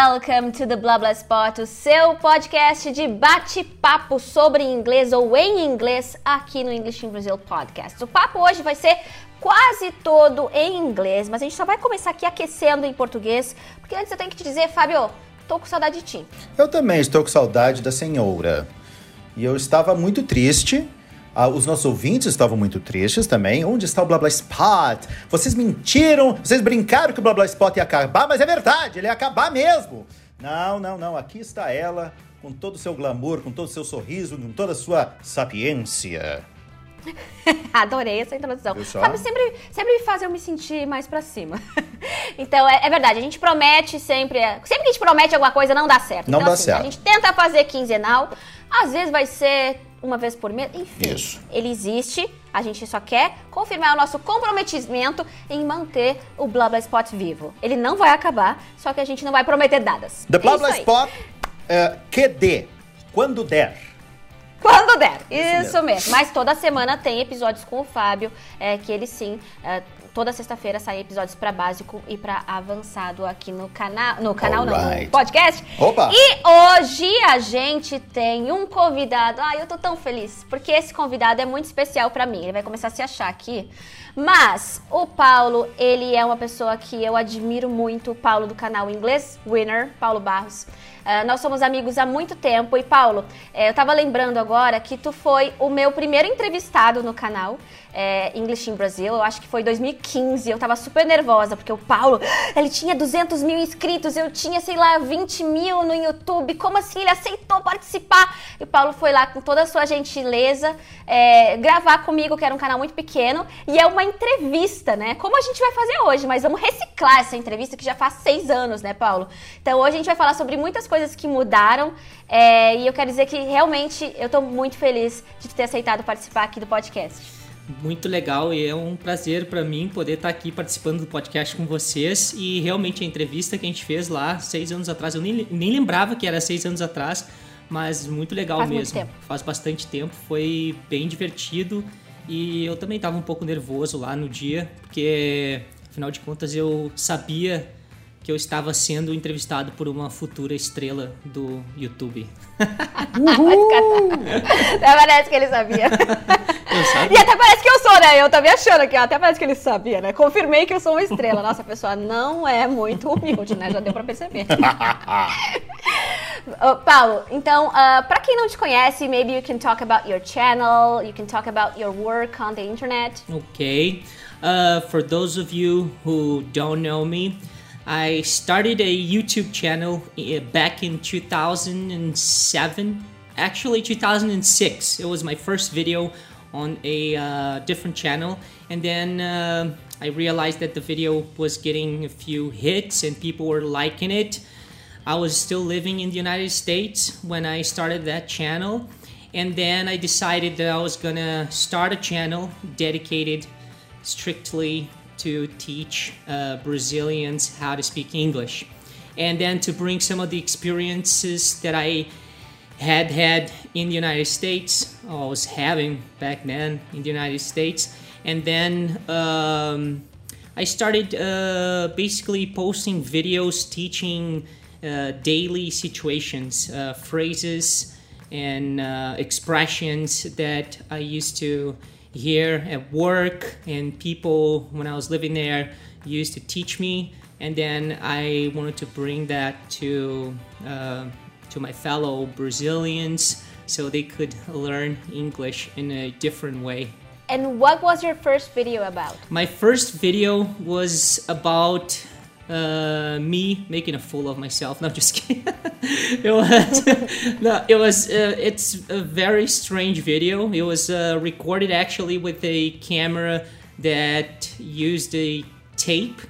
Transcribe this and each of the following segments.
welcome to the Blah Blah Spot, o seu podcast de bate-papo sobre inglês ou em inglês aqui no English in Brazil Podcast. O papo hoje vai ser quase todo em inglês, mas a gente só vai começar aqui aquecendo em português, porque antes eu tenho que te dizer, Fábio, tô com saudade de ti. Eu também estou com saudade da senhora. E eu estava muito triste ah, os nossos ouvintes estavam muito tristes também. Onde está o Blá Blá Spot? Vocês mentiram, vocês brincaram que o Blá Blá Spot ia acabar, mas é verdade, ele ia acabar mesmo. Não, não, não. Aqui está ela, com todo o seu glamour, com todo o seu sorriso, com toda a sua sapiência. Adorei essa introdução. Sabe, sempre, sempre me faz eu me sentir mais pra cima. então, é, é, verdade, a gente promete sempre. Sempre que a gente promete alguma coisa, não dá certo. Não então, dá assim, certo. A gente tenta fazer quinzenal, às vezes vai ser uma vez por mês, enfim. Isso. Ele existe, a gente só quer confirmar o nosso comprometimento em manter o Blá Blá Spot vivo. Ele não vai acabar, só que a gente não vai prometer dadas. The Blá Blá Spot, uh, QD, quando der. Quando der, isso, isso mesmo. mesmo. Mas toda semana tem episódios com o Fábio, é, que ele sim é, toda sexta-feira saem episódios para básico e para avançado aqui no canal, no canal não, no podcast. Opa. E hoje a gente tem um convidado. Ai, eu tô tão feliz, porque esse convidado é muito especial para mim. Ele vai começar a se achar aqui. Mas o Paulo, ele é uma pessoa que eu admiro muito, o Paulo do canal Inglês Winner, Paulo Barros. Uh, nós somos amigos há muito tempo e Paulo, eh, eu tava lembrando agora que tu foi o meu primeiro entrevistado no canal é, English in Brazil, eu acho que foi 2015. Eu tava super nervosa, porque o Paulo, ele tinha 200 mil inscritos, eu tinha, sei lá, 20 mil no YouTube. Como assim ele aceitou participar? E o Paulo foi lá com toda a sua gentileza é, gravar comigo, que era um canal muito pequeno, e é uma entrevista, né? Como a gente vai fazer hoje, mas vamos reciclar essa entrevista que já faz seis anos, né, Paulo? Então hoje a gente vai falar sobre muitas coisas que mudaram, é, e eu quero dizer que realmente eu tô muito feliz de ter aceitado participar aqui do podcast muito legal e é um prazer para mim poder estar tá aqui participando do podcast com vocês. E realmente a entrevista que a gente fez lá seis anos atrás, eu nem, nem lembrava que era seis anos atrás, mas muito legal Faz mesmo. Muito Faz bastante tempo, foi bem divertido e eu também estava um pouco nervoso lá no dia, porque afinal de contas eu sabia que eu estava sendo entrevistado por uma futura estrela do YouTube. Uhul! até parece que ele sabia. Eu sabia. E até parece que eu sou, né? Eu também achando que até parece que ele sabia, né? Confirmei que eu sou uma estrela. Nossa, a pessoa não é muito humilde, né? Já deu pra perceber. uh, Paulo, então, uh, pra quem não te conhece, maybe you can talk about your channel, you can talk about your work on the internet. Okay. Uh, for those of you who don't know me, I started a YouTube channel eh, back in 2007, actually 2006. It was my first video on a uh, different channel, and then uh, I realized that the video was getting a few hits and people were liking it. I was still living in the United States when I started that channel, and then I decided that I was gonna start a channel dedicated strictly to teach uh, Brazilians how to speak English. And then to bring some of the experiences that I had had in the United States, or was having back then in the United States. And then um, I started uh, basically posting videos teaching uh, daily situations, uh, phrases, and uh, expressions that I used to here at work and people when I was living there used to teach me and then I wanted to bring that to uh, to my fellow Brazilians so they could learn English in a different way. And what was your first video about? My first video was about uh, me making a fool of myself. No, just kidding. it was no, it was. Uh, it's a very strange video. It was uh, recorded actually with a camera that used a tape.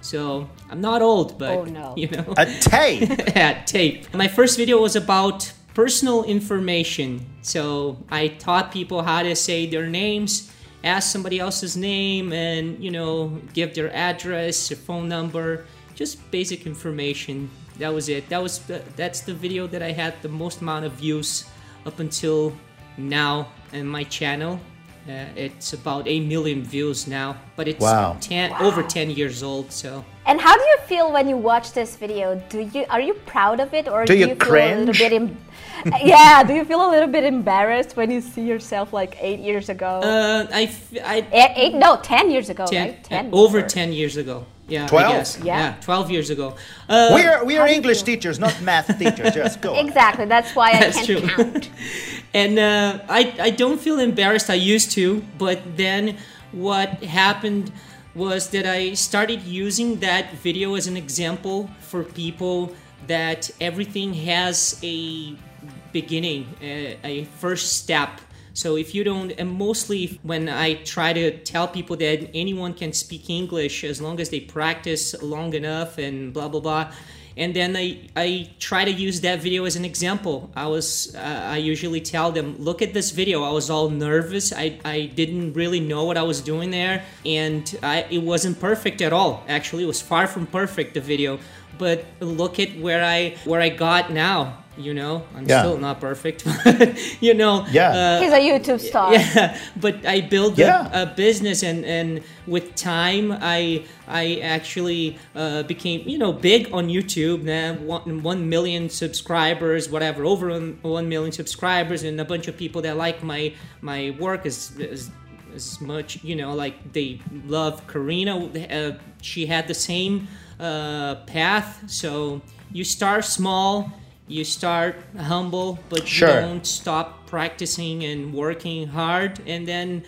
So I'm not old, but oh, no. you know, a tape. yeah, tape. My first video was about personal information. So I taught people how to say their names ask somebody else's name and you know give their address their phone number just basic information. That was it. That was the, that's the video that i had the most amount of views up until now in my channel Uh, it's about 8 million views now, but it's Wow. 10, over 10 years old, so. And how do you feel when you watch this video? Do you are you proud of it or Do do, you you, feel a little bit Yeah, do you feel a little bit embarrassed when you see yourself like 8 years ago? Uh, I, f- I eight, eight no, 10 years ago, 10, right? 10 uh, over or- 10 years ago. Yeah, 12? I guess. Yeah. 12 years ago. Uh, we are we are English teachers, not math teachers. Just go. Exactly. That's why I That's can't true. count. And uh, I, I don't feel embarrassed. I used to, but then what happened was that I started using that video as an example for people that everything has a beginning, a, a first step. So if you don't, and mostly when I try to tell people that anyone can speak English as long as they practice long enough and blah blah blah, and then I I try to use that video as an example. I was uh, I usually tell them, look at this video. I was all nervous. I I didn't really know what I was doing there, and I it wasn't perfect at all. Actually, it was far from perfect. The video, but look at where I where I got now. You know, I'm Yeah. still not perfect, but you know, Yeah. uh, He's a YouTube star. yeah, but I built Yeah. a, a business, and and with time, I I actually uh, became you know big on YouTube. Now one, one million subscribers, whatever, over one, one million subscribers, and a bunch of people that like my my work as as, as much you know like they love Carina. Uh, she had the same uh, path, so you start small. You start humble, but Sure. you don't stop practicing and working hard. And then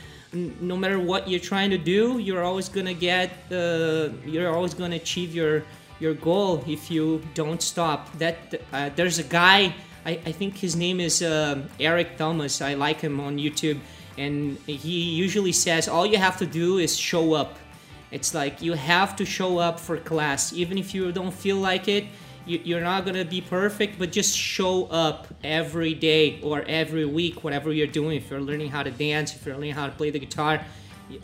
no matter what you're trying to do you're always gonna get uh, you're always gonna achieve your your goal if you don't stop. That uh, there's a guy I, I think his name is um Eric Thomas. I like him on YouTube. And he usually says all you have to do is show up. It's like you have to show up for class even if you don't feel like it you're not gonna be perfect but just show up every day or every week whatever you're doing. If you're learning how to dance if you're learning how to play the guitar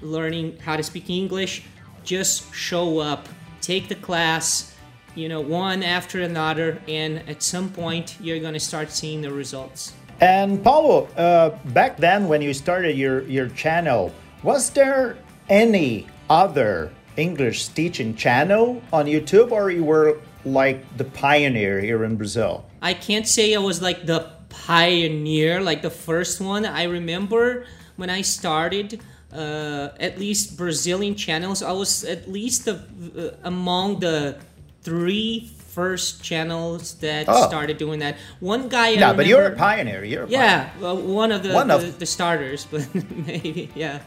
learning how to speak english just show up. Take the class you know one after another and at some point you're gonna start seeing the results. And Paulo, uh, back then when you started your, your channel, was there any other English teaching channel on YouTube or you were like the pioneer here in Brazil? I can't say I was like the pioneer, like the first one. I remember when I started, uh, at least Brazilian channels, I was at least the, uh, among the three first channels that Oh. started doing that. One guy, Yeah, No, but you're a pioneer. You're a pioneer. Yeah, well, one of the One the, of- the starters, but maybe yeah.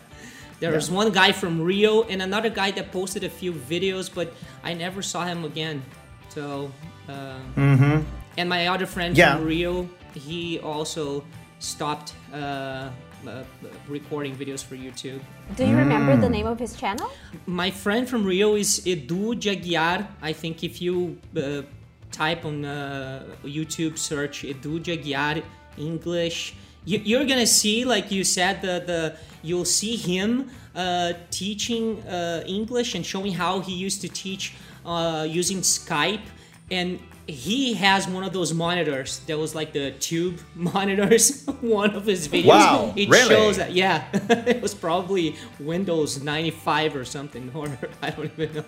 There was one guy from Rio and another guy that posted a few videos, but I never saw him again. So, uh, and my other friend Yeah. from Rio, he also stopped uh, uh, recording videos for YouTube. Do you remember Mm. the name of his channel? My friend from Rio is Edu Jaguar. I think if you uh, type on uh, YouTube search Edu Jaguar English, you, you're gonna see, like you said, the the you'll see him uh, teaching uh, English and showing how he used to teach uh, using Skype and. He has one of those monitors that was like the tube monitors. one of his videos. Wow, it really? shows that yeah, it was probably Windows 95 or something, or I don't even know.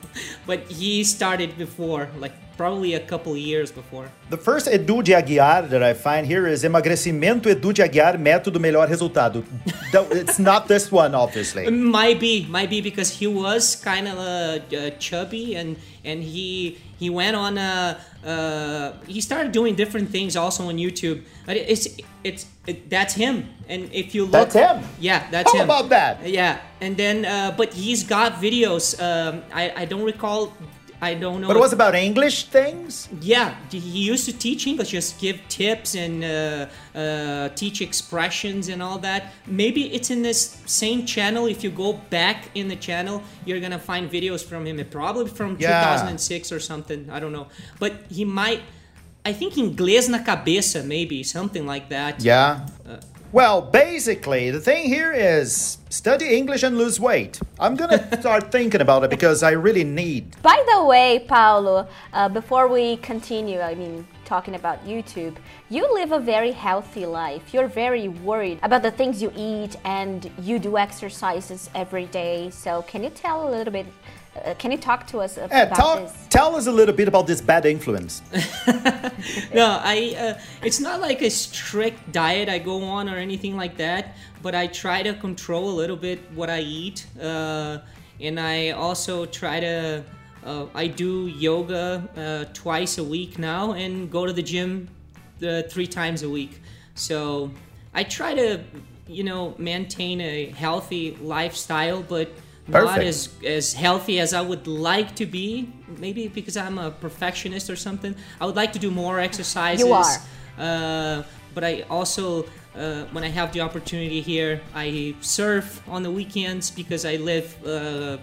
But he started before, like probably a couple years before. The first Edu de Aguiar that I find here is emagrecimento Edu de Aguiar, método melhor resultado. It's not this one, obviously. Might be, might be because he was kind of uh, uh, chubby and and he he went on uh, uh he started doing different things also on YouTube. But it's it's it, that's him. And if you look, That's him? Yeah, that's How him. about that? Yeah, and then uh, but he's got videos. Um, I I don't recall. I don't know. But it was about English things? yeah, he used to teach English, just give tips and uh, uh, teach expressions and all that. Maybe it's in this same channel. If you go back in the channel, you're gonna find videos from him. It probably from Yeah. 2006 or something. I don't know, but he might. I think inglês na cabeça, maybe something like that. Yeah. Uh, Well, basically, the thing here is study English and lose weight. I'm gonna start thinking about it because I really need. By the way, Paulo, uh, before we continue, I mean, talking about YouTube, you live a very healthy life. You're very worried about the things you eat and you do exercises every day. So, can you tell a little bit? Uh, can you talk to us Yeah, about talk, this? tell us a little bit about this bad influence. no, I. Uh, it's not like a strict diet I go on or anything like that, but I try to control a little bit what I eat, uh, and I also try to. Uh, I do yoga uh, twice a week now, and go to the gym uh, three times a week. So I try to, you know, maintain a healthy lifestyle, but not Perfect. as as healthy as I would like to be. Maybe because I'm a perfectionist or something. I would like to do more exercises. You are. Uh, but I also, uh, when I have the opportunity here, I surf on the weekends because I live uh,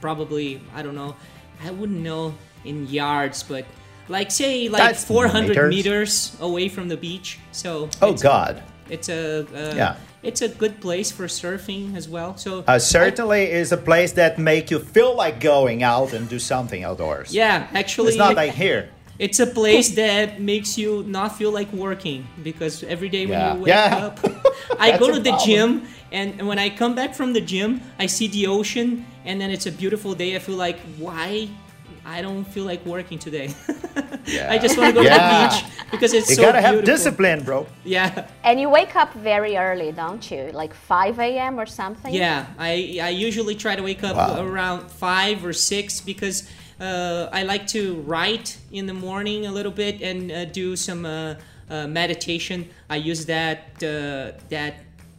probably I don't know, I wouldn't know in yards, but like say like That's 400 meters. meters away from the beach. So Oh it's, God. it's a uh, Yeah. It's a good place for surfing as well. So Uh, certainly is a place that make you feel like going out and do something outdoors. yeah, actually, It's not like here. It's a place that makes you not feel like working because every day when Yeah. you wake Yeah. up, I go to the problem. gym and when I come back from the gym, I see the ocean and then it's a beautiful day. I feel like, why? I don't feel like working today. Yeah. I just want to go Yeah. to the beach because it's You so gotta have discipline, bro. Yeah, And you wake up very early, don't you? Like 5 a.m. or something? yeah. I I usually try to wake up Wow. around five or six because uh, I like to write in the morning a little bit and uh, do some uh, uh, meditation. I use that uh, that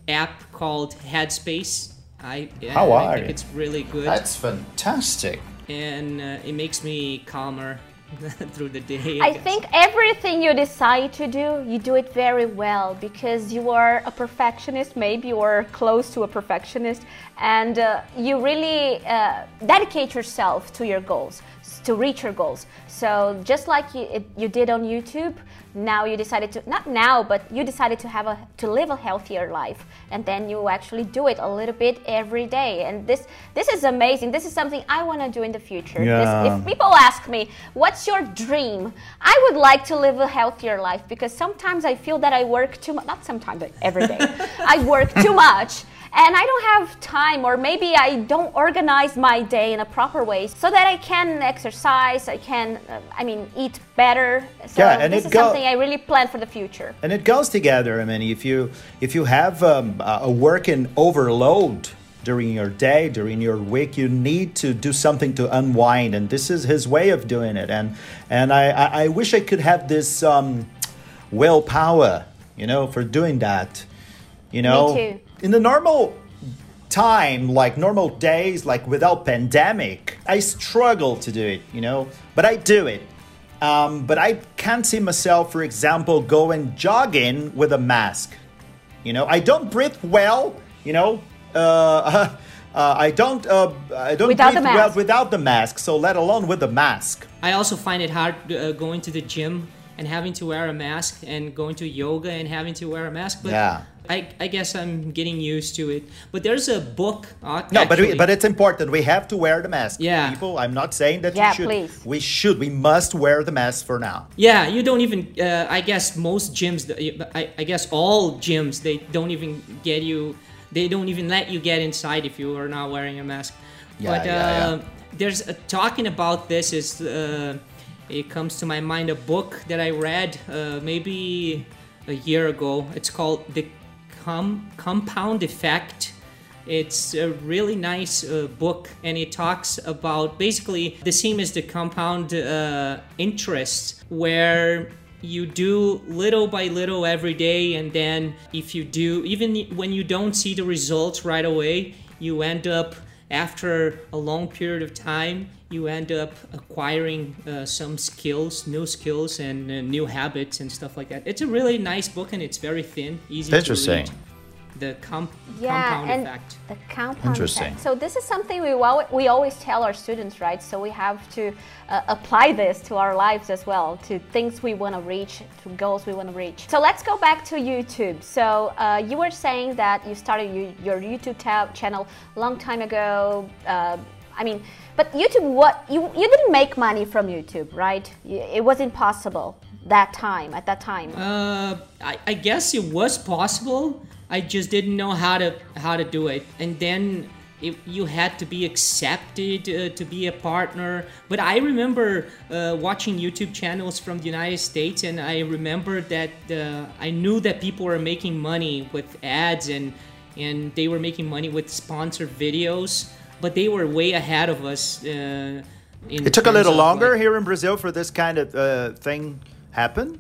app called Headspace. I, How I are think you? it's really good That's fantastic. And uh, it makes me calmer through the day. I guess. think everything you decide to do, you do it very well because you are a perfectionist, maybe you are close to a perfectionist, and uh, you really uh, dedicate yourself to your goals, to reach your goals. So just like you, it, you did on YouTube, now you decided to not now, but you decided to have a to live a healthier life, and then you actually do it a little bit every day. And this this is amazing. This is something I want to do in the future. This- if people ask me, what's your dream? I would like to live a healthier life because sometimes I feel that I work too much. Not sometimes, but every day. I work too much and I don't have time, or maybe I don't organize my day in a proper way so that I can exercise, I can, uh, I mean, eat better. So Yeah, and this it is something I really plan for the future. and it goes together. I mean, if you if you have um, a working overload during your day, during your week, you need to do something to unwind, and this is his way of doing it. And and I I, I wish I could have this um, willpower, you know, for doing that. You know, too. In the normal time, like normal days, like without pandemic, I struggle to do it, you know, but I do it. Um, but I can't see myself, for example, going jogging with a mask. You know, I don't breathe well. You know, uh, uh, I don't. Uh, I don't Without breathe the well mask. without the mask. So let alone with the mask. I also find it hard uh, going to the gym and having to wear a mask and going to yoga and having to wear a mask. But Yeah. I, I guess I'm getting used to it. But there's a book. Uh, No, but we, but it's important. We have to wear the mask. Yeah. people. I'm not saying that Yeah, you should. please. We should. We must wear the mask for now. Yeah, you don't even. Uh, I guess most gyms. I, I guess all gyms. They don't even get you. They don't even let you get inside if you are not wearing a mask. Yeah, but yeah, uh, yeah. there's uh, talking about this is. Uh, it comes to my mind a book that I read uh, maybe a year ago. It's called The Com- Compound Effect. It's a really nice uh, book, and it talks about basically the same as the compound uh, interest, where you do little by little every day, and then if you do, even when you don't see the results right away, you end up after a long period of time, you end up acquiring uh, some skills, new skills, and uh, new habits and stuff like that. It's a really nice book, and it's very thin, easy Interesting. to read. the com- yeah, compound and effect. the compound Interesting. effect. So this is something we al- we always tell our students, right? So we have to uh, apply this to our lives as well, to things we want to reach, to goals we want to reach. So let's go back to YouTube. So uh, you were saying that you started you, your YouTube ta- channel a long time ago. Uh, I mean, but YouTube, what you you didn't make money from YouTube, right? It was impossible that time at that time. Uh, I, I guess it was possible. I just didn't know how to how to do it, and then it, you had to be accepted uh, to be a partner. But I remember uh, watching YouTube channels from the United States, and I remember that uh, I knew that people were making money with ads and and they were making money with sponsored videos, but they were way ahead of us. Uh, in It took a little longer like- here in Brazil for this kind of uh, thing happen.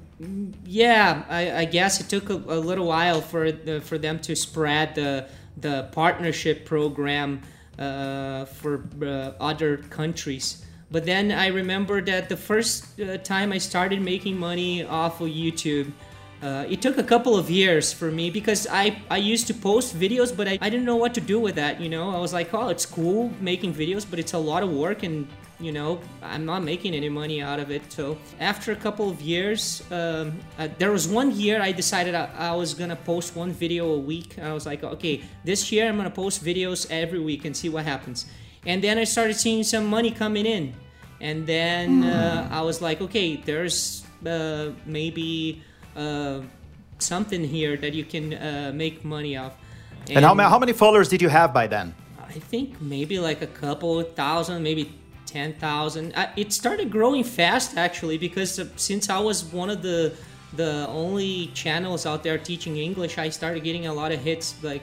Yeah, I, I guess it took a, a little while for the, for them to spread the the partnership program uh, for uh, other countries. But then I remember that the first uh, time I started making money off of YouTube, uh, it took a couple of years for me because I, I used to post videos, but I, I didn't know what to do with that. You know, I was like, oh, it's cool making videos, but it's a lot of work and you know i'm not making any money out of it. So after a couple of years um, uh, there was one year i decided I, I was gonna post one video a week. I was like okay this year i'm gonna post videos every week and see what happens. And then i started seeing some money coming in. And then uh, i was like okay there's uh, maybe uh, something here that you can uh, make money off And, how, how many followers did you have by then? I think maybe like a couple thousand, maybe 10,000. I- It started growing fast actually because since I was one of the the only channels out there teaching English, I started getting a lot of hits like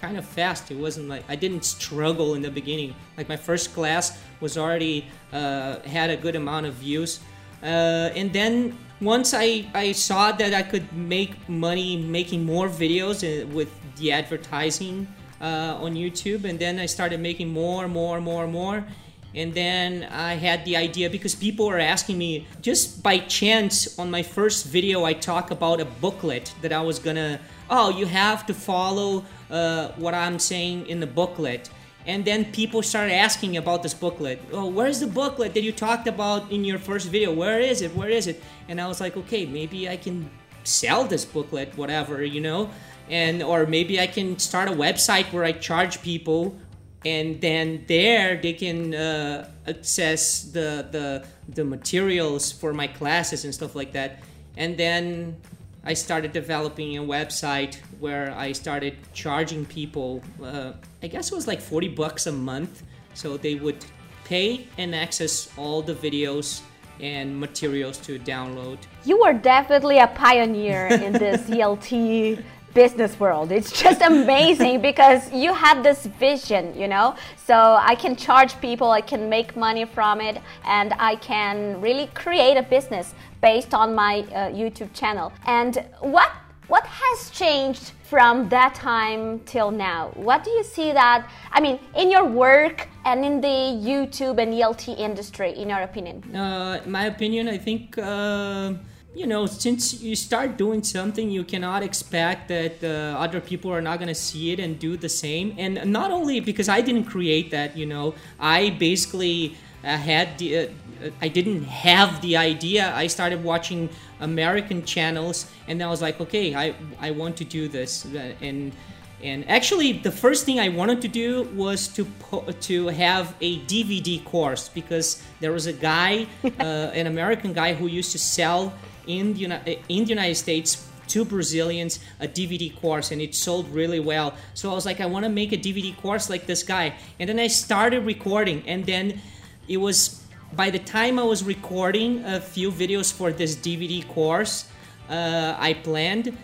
kind of fast. It wasn't like I didn't struggle in the beginning. Like my first class was already uh, had a good amount of views. Uh, and then once I, I saw that I could make money making more videos uh, with the advertising uh, on YouTube, and then I started making more, and more, and more, and more. And then I had the idea because people were asking me just by chance on my first video, I talk about a booklet that I was gonna. Oh, you have to follow uh, what I'm saying in the booklet. And then people started asking about this booklet. Oh, where's the booklet that you talked about in your first video? Where is it? Where is it? And I was like, okay, maybe I can sell this booklet, whatever, you know? And or maybe I can start a website where I charge people and then there they can uh, access the, the the materials for my classes and stuff like that. And then I started developing a website where I started charging people. Uh, I guess it was like forty bucks a month, so they would pay and access all the videos and materials to download. You were definitely a pioneer in this ELT business world. It's just amazing because you had this vision, you know? So I can charge people, I can make money from it, and I can really create a business based on my uh, YouTube channel. And what what has changed from that time till now? What do you see that, I mean, in your work and in the YouTube and ELT industry, in your opinion? Uh, my opinion, I think uh, you know since you start doing something, you cannot expect that uh, other people are not gonna see it and do the same. And not only because I didn't create that, you know, I basically uh, had the. Uh, I didn't have the idea. I started watching American channels, and I was like, okay, I I want to do this, and and actually, the first thing I wanted to do was to po- to have a DVD course because there was a guy, uh, an American guy, who used to sell in the Uni- in the United States to Brazilians a DVD course, and it sold really well. So I was like, I want to make a DVD course like this guy, and then I started recording, and then it was by the time I was recording a few videos for this DVD course, uh, I planned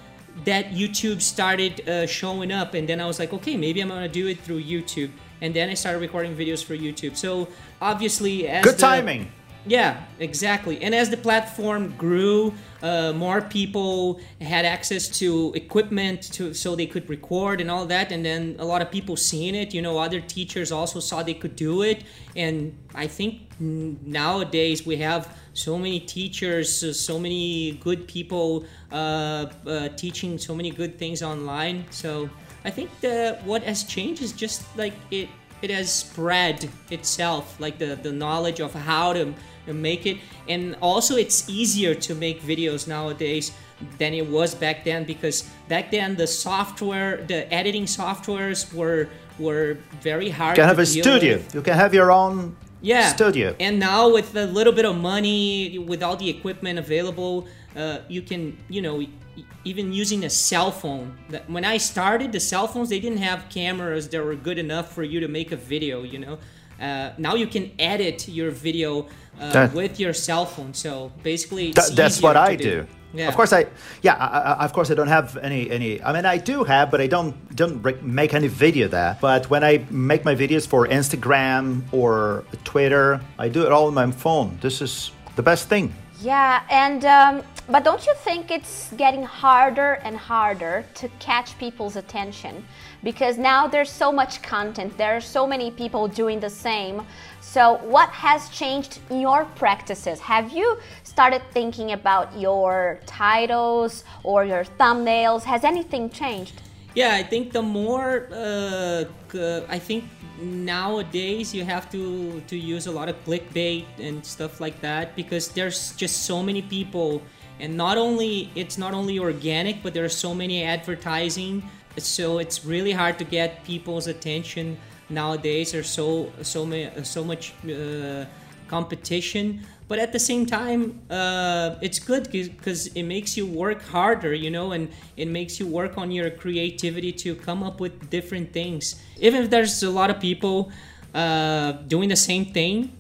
that YouTube started uh, showing up, and then I was like, okay, maybe I'm gonna do it through YouTube, and then I started recording videos for YouTube. So obviously, as Good the- timing. Yeah, exactly. And as the platform grew, uh, more people had access to equipment to so they could record and all that. And then a lot of people seeing it. You know, other teachers also saw they could do it. And I think nowadays we have so many teachers, so many good people uh, uh, teaching so many good things online. So I think that what has changed is just like it it has spread itself, like the the knowledge of how to make it. And also it's easier to make videos nowadays than it was back then because back then the software the editing softwares were were very hard you can have a studio. with. you can have your own yeah. studio. And now with a little bit of money with all the equipment available uh, you can you know even using a cell phone. When i started the cell phones they didn't have cameras that were good enough for you to make a video you know uh, now you can edit your video uh, that, with your cell phone. So basically, that's what I do. do. Yeah. Of course, I yeah. I, I, of course, I don't have any any. I mean, I do have, but I don't don't make any video there. But when I make my videos for Instagram or Twitter, I do it all on my phone. This is the best thing. Yeah, and um, but don't you think it's getting harder and harder to catch people's attention? Because now there's so much content, there are so many people doing the same. So, what has changed in your practices? Have you started thinking about your titles or your thumbnails? Has anything changed? Yeah, I think the more uh, I think nowadays you have to to use a lot of clickbait and stuff like that because there's just so many people and not only it's not only organic but there are so many advertising so it's really hard to get people's attention nowadays. There's so so many so much uh, competition. But at the same time uh, it's good because it makes you work harder you know and it makes you work on your creativity to come up with different things. Even if there's a lot of people uh, doing the same thing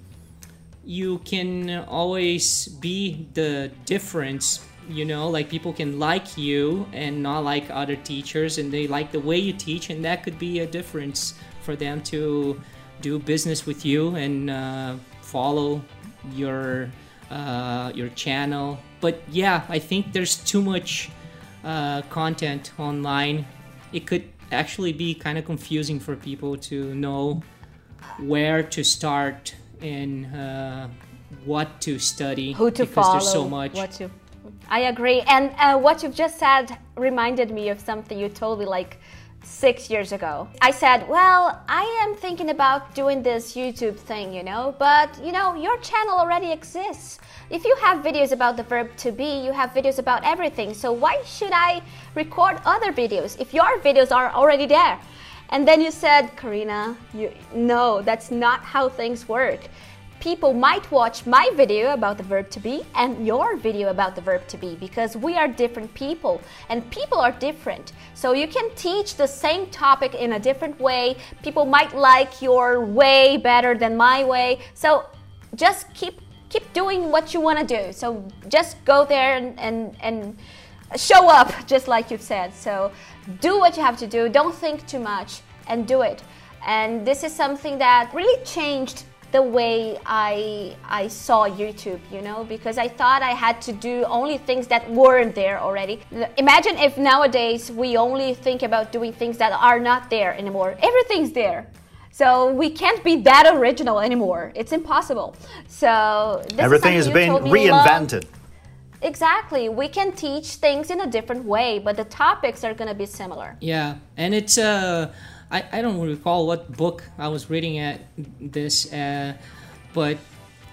you can always be the difference you know like people can like you and not like other teachers and they like the way you teach and that could be a difference for them to do business with you and uh, follow your uh, your channel. But yeah i think there's too much uh, content online. It could actually be kind of confusing for people to know where to start and uh, what to study who to because follow there's so much what to i agree and uh, what you've just said reminded me of something you told me like six years ago. I said, Well, I am thinking about doing this YouTube thing, you know, but you know, your channel already exists. If you have videos about the verb to be, you have videos about everything. So why should I record other videos if your videos are already there? And then you said, Carina, you, no, that's not how things work people might watch my video about the verb to be and your video about the verb to be because we are different people and people are different. So you can teach the same topic in a different way. People might like your way better than my way. So just keep keep doing what you want to do. So just go there and, and, and show up, just like you've said. So do what you have to do. Don't think too much and do it. And this is something that really changed the way I I saw YouTube, you know, because I thought I had to do only things that weren't there already. Imagine if nowadays we only think about doing things that are not there anymore. Everything's there. So we can't be that original anymore. It's impossible. So everything is, is being reinvented. Exactly. We can teach things in a different way, but the topics are going to be similar. Yeah, and it's uh I, I don't recall what book I was reading at this, uh, but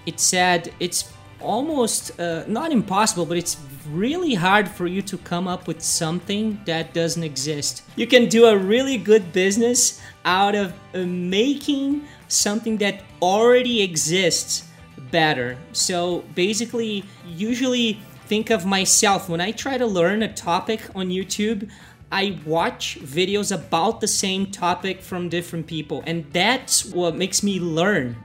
it said it's almost uh, not impossible, but it's really hard for you to come up with something that doesn't exist. You can do a really good business out of uh, making something that already exists better. So basically, usually think of myself when I try to learn a topic on YouTube. I watch videos about the same topic from different people, and that's what makes me learn.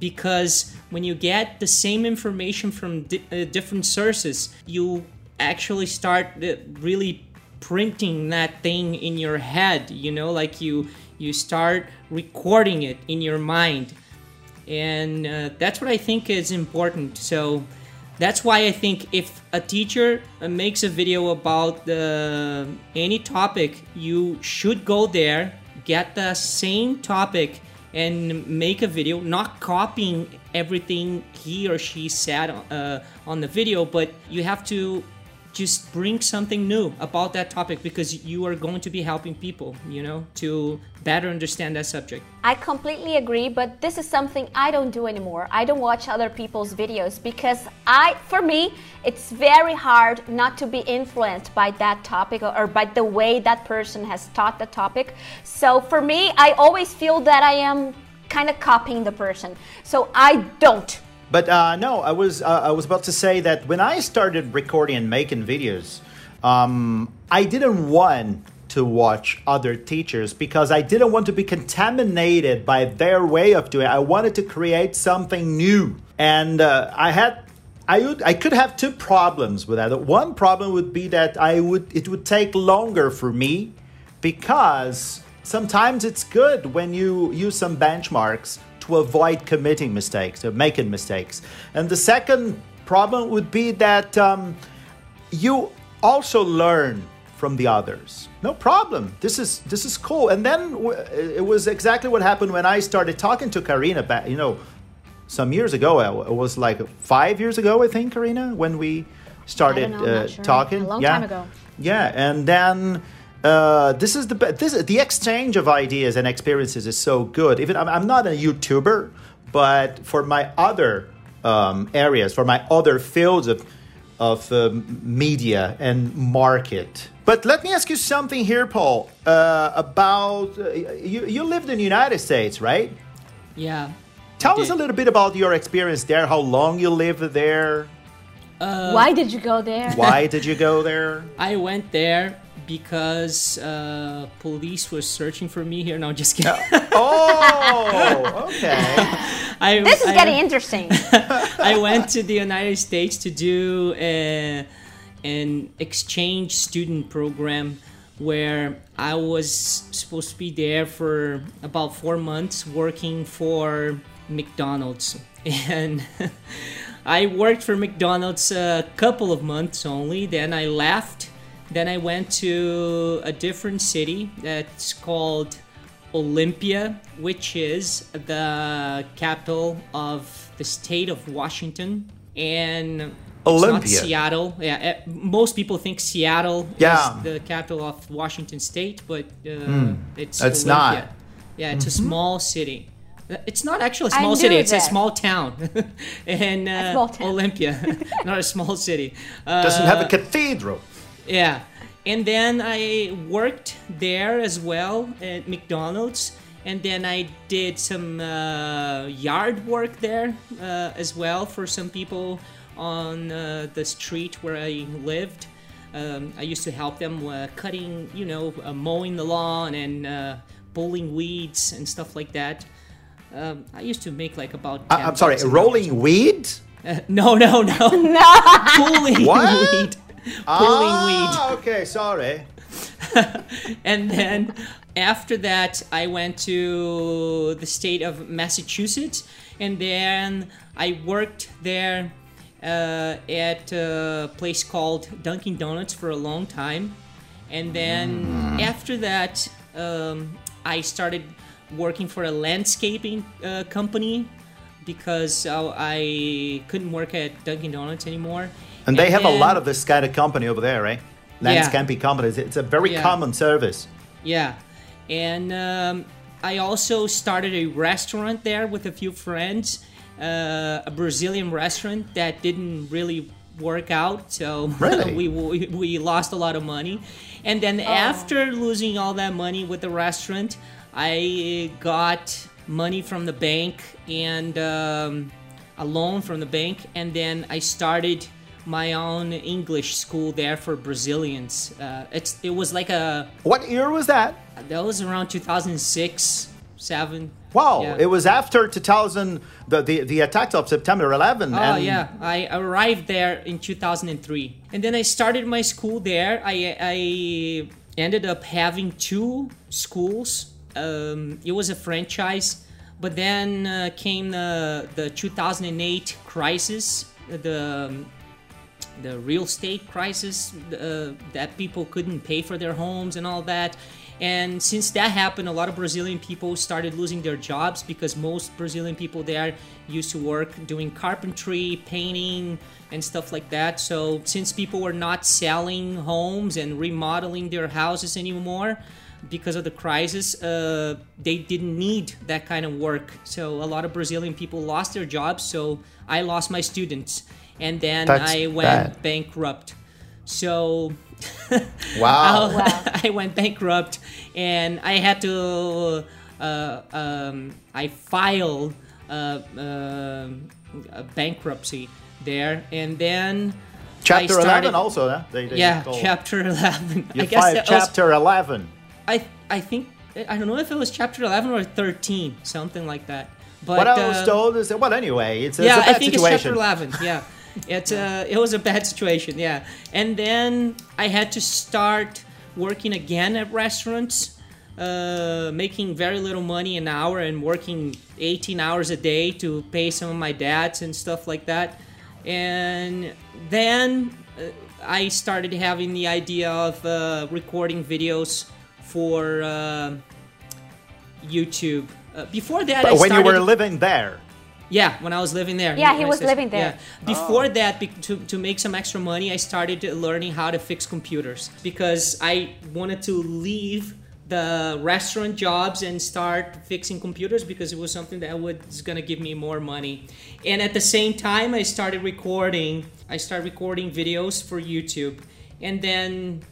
Because when you get the same information from di- uh, different sources, you actually start uh, really printing that thing in your head. You know, like you you start recording it in your mind and uh, that's what I think is important. So that's why I think if a teacher uh, makes a video about the any topic, you should go there, get the same topic, and make a video, not copying everything he or she said uh, on the video, but you have to just bring something new about that topic because you are going to be helping people, you know, to better understand that subject. I completely agree, but this is something I don't do anymore. I don't watch other people's videos because I for me, it's very hard not to be influenced by that topic or, by the way that person has taught the topic. So for me, I always feel that I am kind of copying the person. So I don't But uh, no, I was uh, I was about to say that when I started recording and making videos, um, I didn't want to watch other teachers because I didn't want to be contaminated by their way of doing it. I wanted to create something new, and uh, I had. I would, I could have two problems with that. One problem would be that I would it would take longer for me because sometimes it's good when you use some benchmarks to avoid committing mistakes or making mistakes. And the second problem would be that um, you also learn from the others. No problem. This is this is cool. And then w- it was exactly what happened when I started talking to Carina back, you know, some years ago. It was like five years ago, I think, Carina, when we started know, uh, sure. talking. A long yeah. time ago. Yeah, and then uh, this is the this the exchange of ideas and experiences is so good. Even I'm, I'm not a YouTuber, but for my other um, areas, for my other fields of of um, media and market. But let me ask you something here, Paul. Uh, about uh, you, you lived in the United States, right? Yeah. Tell us a little bit about your experience there. How long you lived there? Why did you go there? Why did you go there? I went there because uh, police was searching for me here. No, just kidding. Oh, okay. I, This is I- getting interesting. I went to the United States to do a, an exchange student program where I was supposed to be there for about four months working for McDonald's. And I worked for McDonald's a couple of months only, then I left. Then I went to a different city that's called Olympia, which is the capital of the state of Washington, and it's not Olympia. Seattle. Yeah, eh, most people think Seattle Yeah. is the capital of Washington State, but uh, it's It's Olympia. not. Yeah, it's a small city. Uh, It's not actually a small knew city. It's a small town, and uh, small town. Olympia, not a small city. Uh, Doesn't have a cathedral. Yeah. And then I worked there as well at McDonald's. And then I did some uh, yard work there uh, as well for some people on uh, the street where I lived. Um, I used to help them uh, cutting, you know, uh, mowing the lawn and uh, pulling weeds and stuff like that. Um, I used to make like about. I- I'm sorry, bucks an hour. rolling weed? Uh, no, no, no. no. pulling What? weed. Pulling weed. Ah, okay, sorry. and then after that i went to the state of massachusetts and then i worked there uh, at a place called dunkin donuts for a long time and then after that um, i started working for a landscaping uh, company because uh, i couldn't work at dunkin donuts anymore And they have a lot of this kind of company over there, right? Landscaping companies. It's a very Yeah. common service. Yeah, and um, I also started a restaurant there with a few friends, uh, a Brazilian restaurant that didn't really work out, so Really? we, we we lost a lot of money. And then after losing all that money with the restaurant, I got money from the bank and um, a loan from the bank, and then I started my own English school there for Brazilians. Uh, it's it was like a What year was that? that was around 2006, seven. Wow, Yeah. it was after 2000, the, the, the attacks of September 11. Oh and yeah, I arrived there in 2003, and then I started my school there. I I ended up having two schools. Um, it was a franchise, but then uh, came the the 2008 crisis, the um, the real estate crisis uh, that people couldn't pay for their homes and all that. And since that happened, a lot of Brazilian people started losing their jobs because most Brazilian people there used to work doing carpentry, painting, and stuff like that. So since people were not selling homes and remodeling their houses anymore, because of the crisis, uh, they didn't need that kind of work. So a lot of Brazilian people lost their jobs. So I lost my students, and then That's I went bad. bankrupt. So Wow. Wow. I went bankrupt, and I had to. Uh, um, I filed uh, uh, a bankruptcy there, and then Chapter started, 11 also, huh? They, they Yeah, call- chapter eleven. You I guess filed was- chapter 11. I I think I don't know if it was chapter eleven or thirteen, something like that. But what I was uh, told is that, well, anyway, it's, it's yeah, a bad I think situation. it's chapter eleven. Yeah, it's uh, it was a bad situation. Yeah, and then I had to start working again at restaurants, uh, making very little money an hour and working 18 hours a day to pay some of my debts and stuff like that. And then uh, I started having the idea of uh, recording videos for uh, YouTube. Uh, before that, I But when you were living there. Yeah, when I was living there. Yeah, he was United living there. Yeah. Before that, be- to, to make some extra money, I started learning how to fix computers because I wanted to leave the restaurant jobs and start fixing computers because it was something that was gonna give me more money. And at the same time, I started recording. I started recording videos for YouTube, and then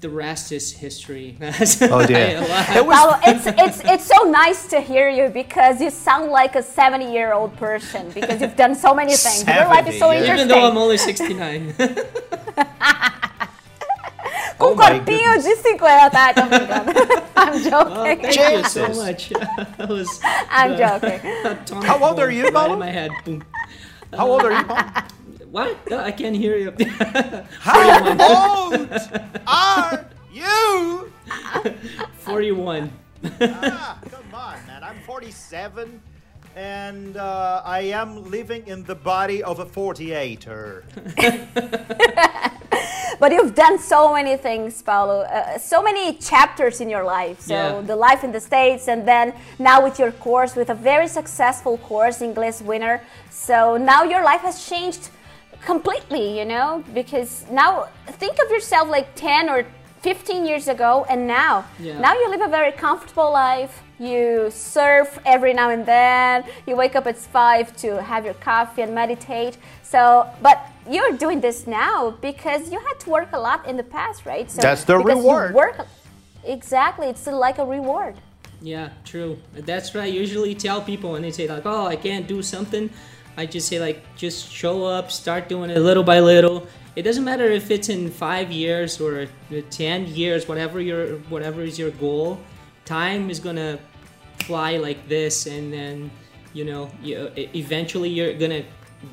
the rest is history. Oh, dear. It was Paulo, it's it's it's so nice to hear you because you sound like a 70 year old person because you've done so many things. Your life is so 70, yeah. Even though I'm only 69. Com Oh my corpinho de 50. Ah, tô brincando. I'm Oh, joking. thank you so much. that was I'm the joking. How old are bomb you, right Paulo? in my head. Boom. How old are you, Paul? What? No, I can't hear you. How old are you? 41. Ah, come on, man. I'm 47 and uh, I am living in the body of a 48er. But you've done so many things, Paulo. Uh, so many chapters in your life. So Yeah. the life in the States, and then now with your course, with a very successful course, English winner. So now your life has changed completely, you know, because now think of yourself like 10 or 15 years ago, and now, Yeah. now you live a very comfortable life. You surf every now and then. You wake up at five to have your coffee and meditate. So, but you're doing this now because you had to work a lot in the past, right? So That's the reward. work, exactly. It's like a reward. Yeah, true. That's what I usually tell people when they say like, "Oh, I can't do something." I just say like, just show up, start doing it little by little. It doesn't matter if it's in five years or ten years, whatever your whatever is your goal. Time is gonna fly like this, and then you know, you, eventually you're gonna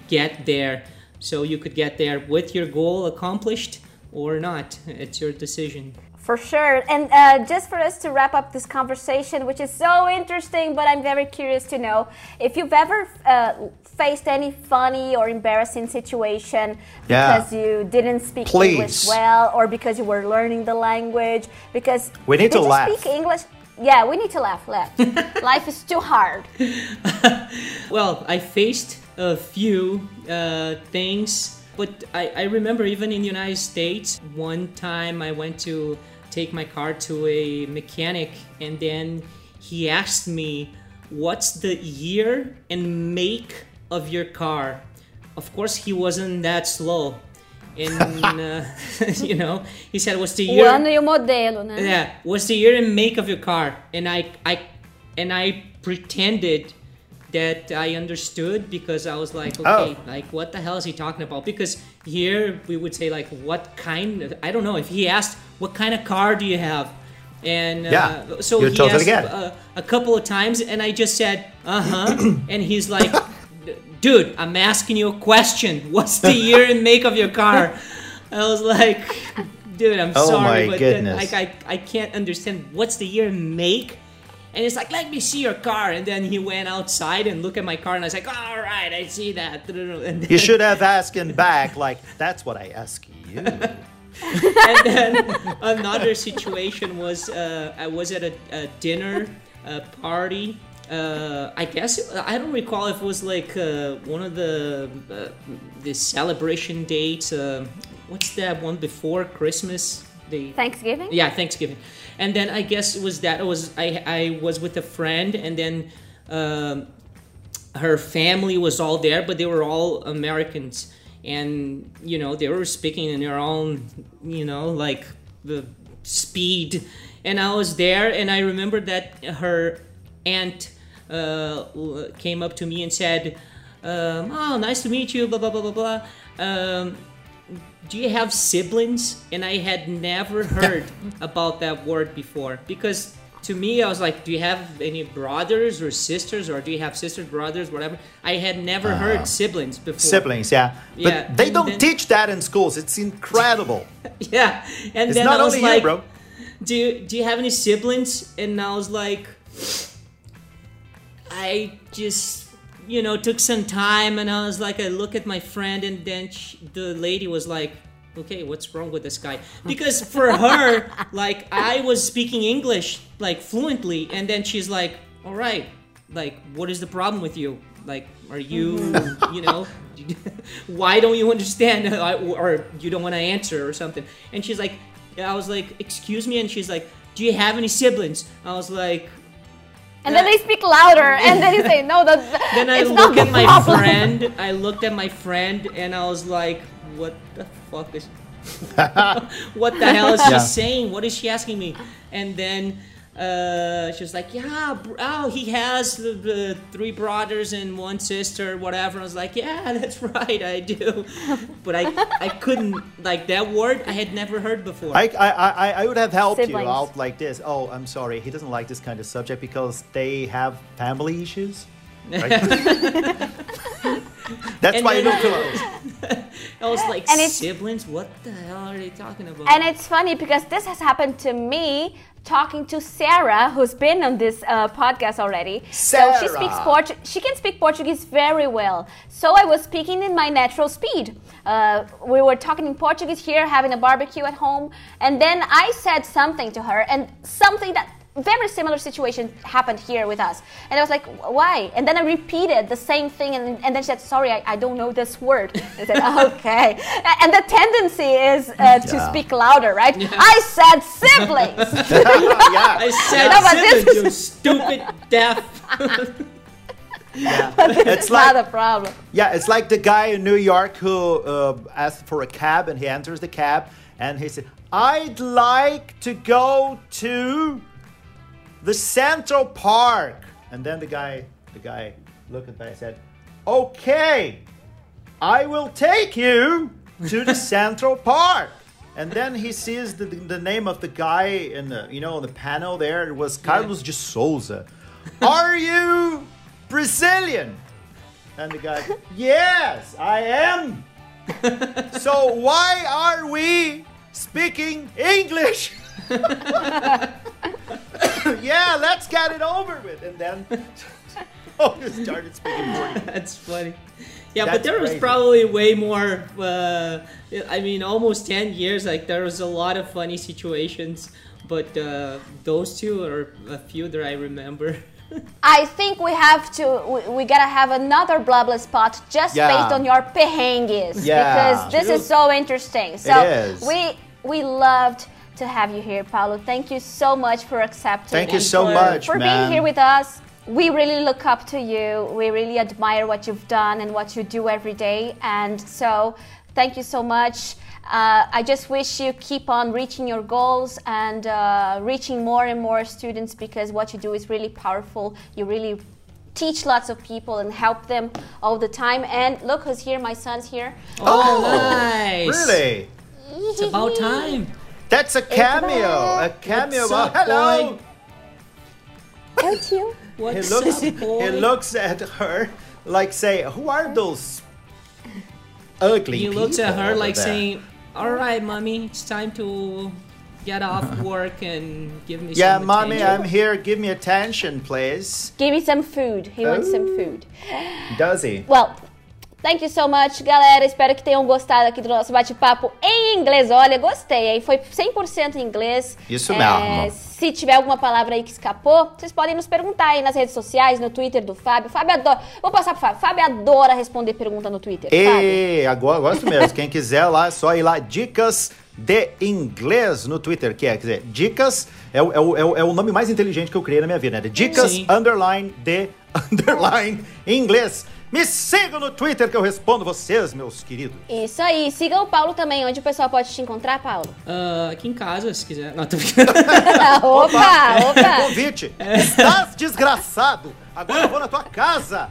get there. So you could get there with your goal accomplished or not. It's your decision. For sure. And uh, just for us to wrap up this conversation, which is so interesting, but I'm very curious to know if you've ever uh, faced any funny or embarrassing situation Yeah. because you didn't speak Please. English well or because you were learning the language. Because We need did to you laugh. speak English? Yeah, we need to laugh. Laugh. Life is too hard. Well, I faced a few uh, things, but I, I remember even in the United States, one time I went to take my car to a mechanic, and then he asked me, What's the year and make of your car? Of course, he wasn't that slow. And, uh, you know, he said, What's the O year? ano e o modelo, né? Yeah, what's the year and make of your car? And I, I, and I pretended that I understood because I was like, okay, Oh. like what the hell is he talking about? Because here we would say like, what kind? Of, I don't know. If he asked, what kind of car do you have? And uh, Yeah, so he asked uh, a couple of times, and I just said, uh huh, and he's like. Dude, I'm asking you a question. What's the year and make of your car? I was like, dude, I'm Oh sorry, my but. Then, like I, I can't understand what's the year and make And he's like, "Let me see your car." And then he went outside and looked at my car, and I was like, "All right, I see that." And then, You should have asked him back, like, that's what I ask you. and then another situation was uh, I was at a, a dinner uh, party. Uh, I guess I don't recall if it was like uh, one of the uh, the celebration dates. Uh, what's that one before Christmas? The Thanksgiving? yeah, Thanksgiving. And then I guess it was that it was I I was with a friend and then um, her family was all there, but they were all Americans, and you know they were speaking in their own you know like the speed. And I was there, and I remember that her aunt uh, came up to me and said, um, "Oh, nice to meet you." Blah blah blah blah blah. Um, do you have siblings? And I had never heard about that word before because to me, I was like, do you have any brothers or sisters, or do you have sisters, brothers, whatever? I had never ah. heard siblings before. Siblings, yeah. yeah. But they and don't then- teach that in schools. It's incredible. Yeah, and It's then not I was like, bro. do you, do you have any siblings? And I was like, I just you know took some time, and I was like, I look at my friend, and then she, the lady was like. Okay, what's wrong with this guy? Because for her, like I was speaking English like fluently, and then she's like, "All right, like what is the problem with you? Like, are you, you know, why don't you understand, or you don't want to answer or something?" And she's like, I was like, "Excuse me," and she's like, "Do you have any siblings?" I was like, And then they speak louder, and then you say, no, that's, then I look at my problem. friend. I looked at my friend, and I was like, "What the fuck is? what the hell is she saying? What is she asking me?" And then uh, she was like, "Yeah, br- oh, he has the, the three brothers and one sister, whatever." I was like, "Yeah, that's right, I do," but I I couldn't like that word. I had never heard before. I, I, I, I would have helped Siblings. you out like this. Oh, I'm sorry. He doesn't like this kind of subject because they have family issues. Right? That's And why you don't close. I was like, And it's- siblings? What the hell are they talking about? And it's funny because this has happened to me talking to Sarah, who's been on this uh, podcast already. So she speaks Sarah. Portu- She can speak Portuguese very well. So I was speaking in my natural speed. Uh, we were talking in Portuguese here, having a barbecue at home, and then I said something to her, and something that very similar situation happened here with us. And I was like, why? And then I repeated the same thing, and, and then she said, sorry, I, I don't know this word. I said, okay. And the tendency is uh, to speak louder, right? I said siblings. yeah. I said, No, but this siblings, you is- stupid deaf. yeah. it's It's not like a problem. yeah, it's like the guy in New York who uh, asked for a cab and he enters the cab and he said, "I'd like to go to the Central Park." And then the guy, the guy looked at me and said, "Okay, I will take you to the Central Park." And then he sees the, the name of the guy in the you know the panel there. It was Carlos de Souza. Are you Brazilian? And the guy, yes, I am. so why are we speaking English? yeah, let's get it over with. And then oh, he started speaking Portuguese. That's funny. Yeah, but That's there was probably way more. Uh, I mean, almost ten years. Like there was a lot of funny situations, but uh, those two are a few that I remember. I think we have to, we, we gotta have another blah blah spot just Yeah. based on your pehengues. Yeah. Because this is so interesting. So is. we we loved to have you here, Paulo. Thank you so much for accepting. Thank you so for, much, for man. being here with us. We really look up to you. We really admire what you've done and what you do every day. And so, thank you so much. Uh, I just wish you keep on reaching your goals and uh, reaching more and more students because what you do is really powerful. You really teach lots of people and help them all the time. And look who's here. My son's here. Oh, nice! Really? It's about time. That's a cameo. A cameo. What's up, Oh, hello. boy? Aren't you? He What's looks. up, boy? He looks at her like say, "Who are those ugly?" He looks at her like there?" saying, "All right, mommy, it's time to get off work and give me some. Yeah, some mommy, I'm here. Give me attention, please. Give me some food. He wants some food. Does he? Well, thank you so much, galera. Espero que tenham gostado aqui do nosso bate-papo em inglês. Olha, gostei, hein? Foi 100% em inglês. Isso É, mesmo. Se tiver alguma palavra aí que escapou, vocês podem nos perguntar aí nas redes sociais, no Twitter do Fábio. Fábio adora. Vou passar pro Fábio. Fábio adora responder pergunta no Twitter. E agora gosto mesmo. Quem quiser lá, é só ir lá. Dicas de inglês no Twitter, que é, quer dizer, dicas é o, é o, é o, é o nome mais inteligente que eu criei na minha vida, né? Dicas Sim. underline de underline em inglês. Me sigam no Twitter que eu respondo vocês, meus queridos. Isso aí. Siga o Paulo também. Onde o pessoal pode te encontrar, Paulo? Ah, aqui em casa, se quiser. Não, tô brincando. opa, opa. Convite. Estás desgraçado. Agora eu vou na tua casa.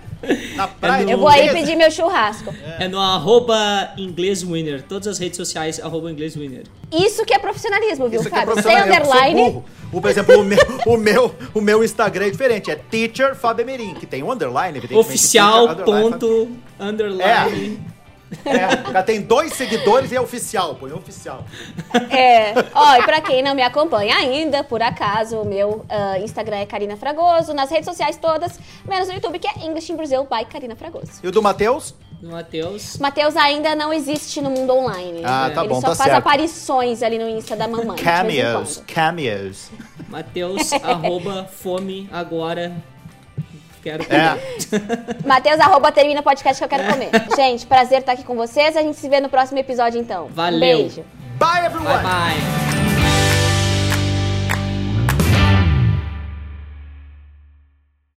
Na praia no- de Eu vou aí pedir meu churrasco. É no arroba inglês winner. Todas as redes sociais, arroba inglês winner. Isso que é profissionalismo, viu, Isso é Fábio? Sem eu sou underline. O, por exemplo, o meu, o, meu, o meu Instagram é diferente. É Teacher Fábio Emerim, que tem um underline, evidentemente. Oficial, Teacher, underline, ponto, underline. É, já tem dois seguidores e é oficial. Põe oficial. É. Ó, e pra quem não me acompanha ainda, por acaso, o meu ah, Instagram é Karina Fragoso, nas redes sociais todas, menos no YouTube, que é English in Brazil by Karina Fragoso. E o do Matheus? Do Matheus. Matheus ainda não existe no mundo online. Ah, tá Ele bom, só tá faz certo. aparições ali no Insta da mamãe. Cameos. Cameos. Matheus, arroba fome agora. Quero É. Matheus, arroba termina o podcast que eu quero comer. Gente, prazer estar aqui com vocês. A gente se vê no próximo episódio, então. Um Valeu. beijo. Bye, everyone! Bye bye.